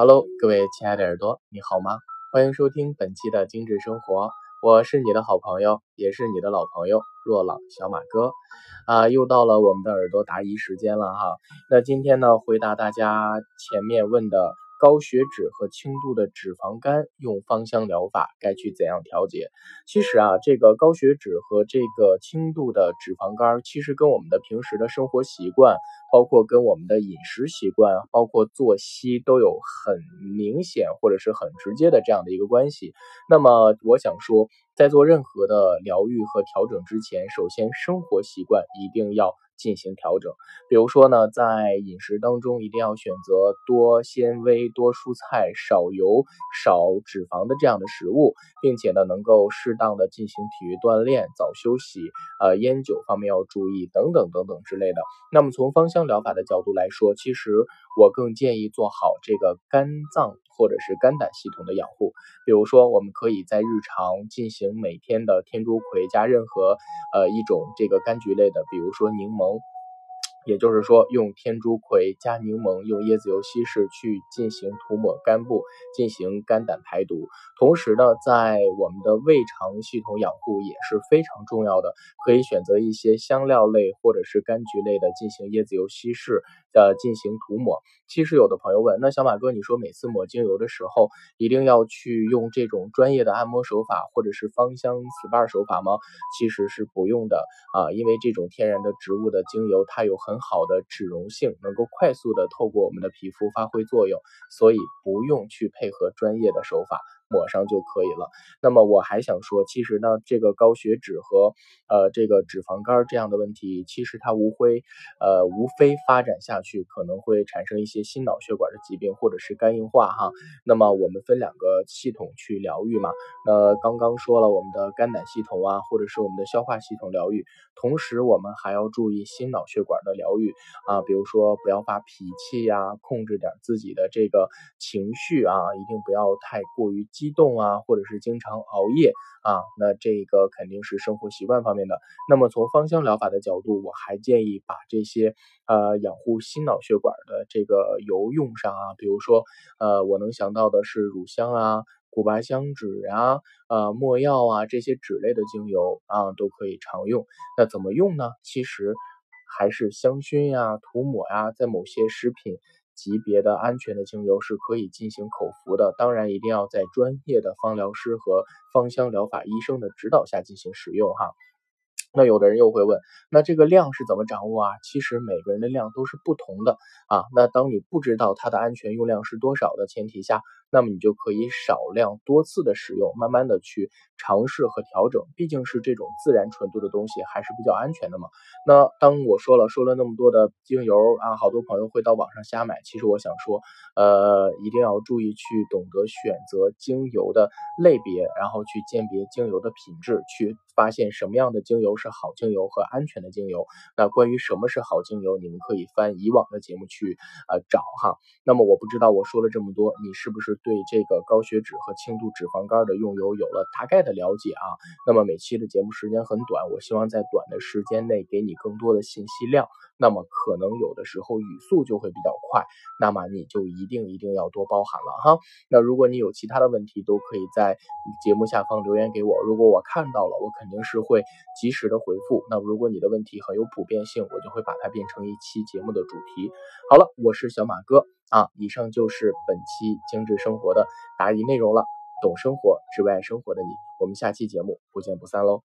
Hello，各位亲爱的耳朵，你好吗？欢迎收听本期的精致生活，我是你的好朋友，也是你的老朋友若朗小马哥啊，又到了我们的耳朵答疑时间了哈。那今天呢，回答大家前面问的。高血脂和轻度的脂肪肝用芳香疗法该去怎样调节？其实啊，这个高血脂和这个轻度的脂肪肝，其实跟我们的平时的生活习惯，包括跟我们的饮食习惯，包括作息都有很明显或者是很直接的这样的一个关系。那么我想说，在做任何的疗愈和调整之前，首先生活习惯一定要。进行调整，比如说呢，在饮食当中一定要选择多纤维、多蔬菜、少油、少脂肪的这样的食物，并且呢，能够适当的进行体育锻炼、早休息，呃，烟酒方面要注意等等等等之类的。那么从方向香疗法的角度来说，其实我更建议做好这个肝脏或者是肝胆系统的养护，比如说我们可以在日常进行每天的天竺葵加任何呃一种这个柑橘类的，比如说柠檬。也就是说，用天竺葵加柠檬，用椰子油稀释去进行涂抹肝部，进行肝胆排毒。同时呢，在我们的胃肠系统养护也是非常重要的，可以选择一些香料类或者是柑橘类的进行椰子油稀释，呃，进行涂抹。其实有的朋友问，那小马哥，你说每次抹精油的时候，一定要去用这种专业的按摩手法或者是芳香 SPA 手法吗？其实是不用的啊，因为这种天然的植物的精油，它有很好的脂溶性，能够快速的透过我们的皮肤发挥作用，所以不用去配合专业的手法。抹上就可以了。那么我还想说，其实呢，这个高血脂和呃这个脂肪肝这样的问题，其实它无非呃无非发展下去可能会产生一些心脑血管的疾病或者是肝硬化哈。那么我们分两个系统去疗愈嘛。那刚刚说了我们的肝胆系统啊，或者是我们的消化系统疗愈，同时我们还要注意心脑血管的疗愈啊，比如说不要发脾气呀，控制点自己的这个情绪啊，一定不要太过于。激动啊，或者是经常熬夜啊，那这个肯定是生活习惯方面的。那么从芳香疗法的角度，我还建议把这些呃养护心脑血管的这个油用上啊，比如说呃我能想到的是乳香啊、古巴香脂啊、呃没药啊这些脂类的精油啊都可以常用。那怎么用呢？其实还是香薰呀、涂抹呀，在某些食品。级别的安全的精油是可以进行口服的，当然一定要在专业的芳疗师和芳香疗法医生的指导下进行使用哈。那有的人又会问，那这个量是怎么掌握啊？其实每个人的量都是不同的啊。那当你不知道它的安全用量是多少的前提下，那么你就可以少量多次的使用，慢慢的去尝试和调整。毕竟是这种自然纯度的东西，还是比较安全的嘛。那当我说了说了那么多的精油啊，好多朋友会到网上瞎买。其实我想说，呃，一定要注意去懂得选择精油的类别，然后去鉴别精油的品质，去发现什么样的精油。是好精油和安全的精油。那关于什么是好精油，你们可以翻以往的节目去呃找哈。那么我不知道我说了这么多，你是不是对这个高血脂和轻度脂肪肝的用油有了大概的了解啊？那么每期的节目时间很短，我希望在短的时间内给你更多的信息量。那么可能有的时候语速就会比较快，那么你就一定一定要多包涵了哈。那如果你有其他的问题，都可以在节目下方留言给我，如果我看到了，我肯定是会及时的回复。那如果你的问题很有普遍性，我就会把它变成一期节目的主题。好了，我是小马哥啊，以上就是本期精致生活的答疑内容了。懂生活，只为爱生活的你，我们下期节目不见不散喽。